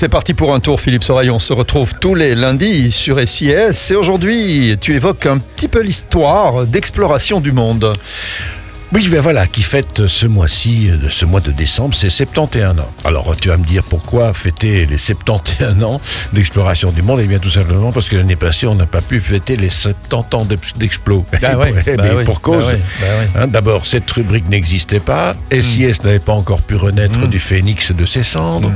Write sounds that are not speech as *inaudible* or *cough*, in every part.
C'est parti pour un tour, Philippe Soreille. On se retrouve tous les lundis sur SIS. Et aujourd'hui, tu évoques un petit peu l'histoire d'exploration du monde. Oui, ben voilà, qui fête ce mois-ci, euh, ce mois de décembre, c'est 71 ans. Alors tu vas me dire pourquoi fêter les 71 ans d'exploration du monde? Eh bien tout simplement parce que l'année passée, on n'a pas pu fêter les 70 ans d'Explo. Bah *laughs* oui, bah oui, pour cause. bah oui, bah oui. Hein, D'abord, cette rubrique n'existait pas. SIS n'avait pas encore pu renaître du phénix de ses cendres.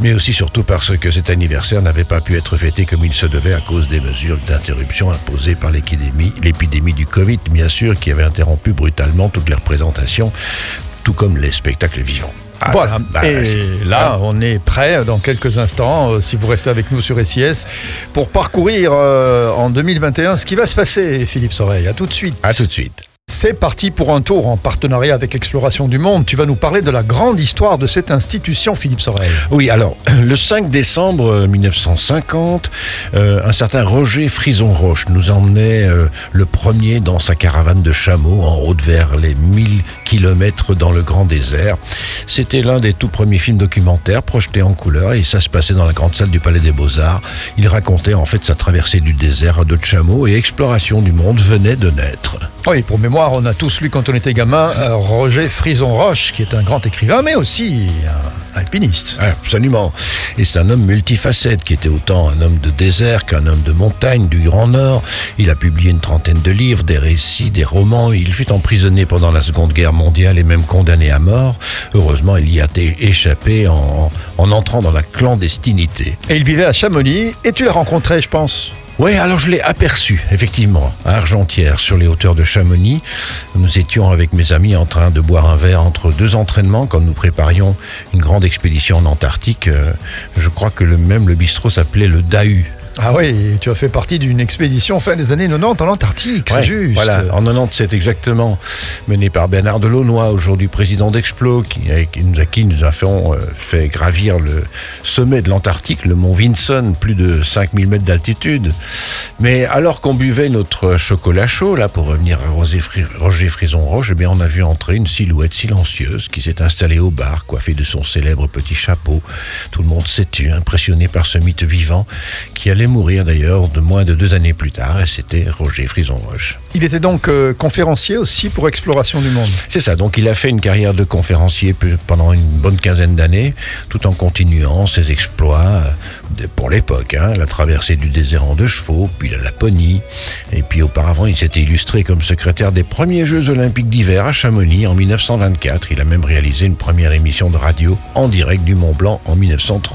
Mais aussi surtout parce que cet anniversaire n'avait pas pu être fêté comme il se devait à cause des mesures d'interruption imposées par l'épidémie, l'épidémie du Covid, bien sûr, qui avait interrompu brutalement toutes les représentations, tout comme les spectacles vivants. Ah, Voilà. bah, Et là, on est prêt dans quelques instants, euh, si vous restez avec nous sur SIS, pour parcourir euh, en 2021 ce qui va se passer, Philippe Soreille. À tout de suite. À tout de suite. C'est parti pour un tour en partenariat avec Exploration du Monde. Tu vas nous parler de la grande histoire de cette institution, Philippe Soreille. Oui, alors, le 5 décembre 1950, euh, un certain Roger Frison-Roche nous emmenait euh, le premier dans sa caravane de chameaux en route vers les 1000 kilomètres dans le grand désert. C'était l'un des tout premiers films documentaires projetés en couleur et ça se passait dans la grande salle du Palais des Beaux-Arts. Il racontait en fait sa traversée du désert à dos de chameaux et exploration du monde venait de naître. Oui, pour mémoire, on a tous lu quand on était gamin euh, Roger Frison-Roche, qui est un grand écrivain, mais aussi un alpiniste. Absolument. Et c'est un homme multifacette qui était autant un homme de désert qu'un homme de montagne du Grand Nord. Il a publié une trentaine de livres, des récits, des romans. Il fut emprisonné pendant la Seconde Guerre mondiale et même condamné à mort. Heureusement, il y a été échappé en, en entrant dans la clandestinité. Et il vivait à Chamonix, et tu l'as rencontré, je pense? Oui, alors je l'ai aperçu, effectivement, à Argentière, sur les hauteurs de Chamonix. Nous étions avec mes amis en train de boire un verre entre deux entraînements quand nous préparions une grande expédition en Antarctique. Euh, Je crois que le même le bistrot s'appelait le Dahu. Ah oui, tu as fait partie d'une expédition fin des années 90 en Antarctique, c'est Ouais, juste. Voilà, en 97 exactement, mené par Bernard Delaunoy, aujourd'hui président d'Explo, qui, qui nous a, qui nous a fait, euh, fait gravir le sommet de l'Antarctique, le mont Vinson, plus de 5000 mètres d'altitude. Mais alors qu'on buvait notre chocolat chaud, là, pour revenir à Roger, Fri- Roger Frison-Roche, eh bien, on a vu entrer une silhouette silencieuse qui s'est installée au bar, coiffée de son célèbre petit chapeau. Tout le monde s'est tu, impressionné par ce mythe vivant, qui allait mourir d'ailleurs de moins de deux années plus tard, et c'était Roger Frison-Roche. Il était donc euh, conférencier aussi pour Exploration du Monde. C'est ça, donc il a fait une carrière de conférencier pe- pendant une bonne quinzaine d'années, tout en continuant ses exploits euh, de- pour l'époque, hein, la traversée du désert en deux chevaux, puis la Laponie, et puis auparavant il s'était illustré comme secrétaire des premiers Jeux olympiques d'hiver à Chamonix en 1924. Il a même réalisé une première émission de radio en direct du Mont Blanc en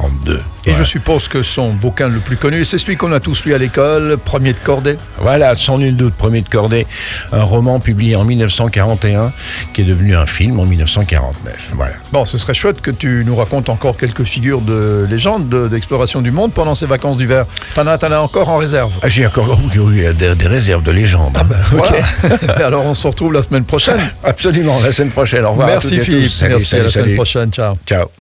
1932. Et je suppose que son bouquin le plus connu, c'est celui qu'on a tous lu à l'école, Premier de cordée. Voilà, sans nul doute, Premier de Cordée, un roman publié en 1941 qui est devenu un film en 1949. Voilà. Bon, ce serait chouette que tu nous racontes encore quelques figures de légende de- d'exploration du monde pendant ces vacances d'hiver. T'en as, encore en réserve. Ah, J'ai encore oui, oui, des, des réserves de légende. hein. Ok. Voilà. *laughs* Alors on se retrouve la semaine prochaine. *laughs* Absolument, la semaine prochaine. Au revoir. à toutes Merci à tous. Philippe. Salut, Merci à salut, la semaine prochaine. Ciao. Ciao.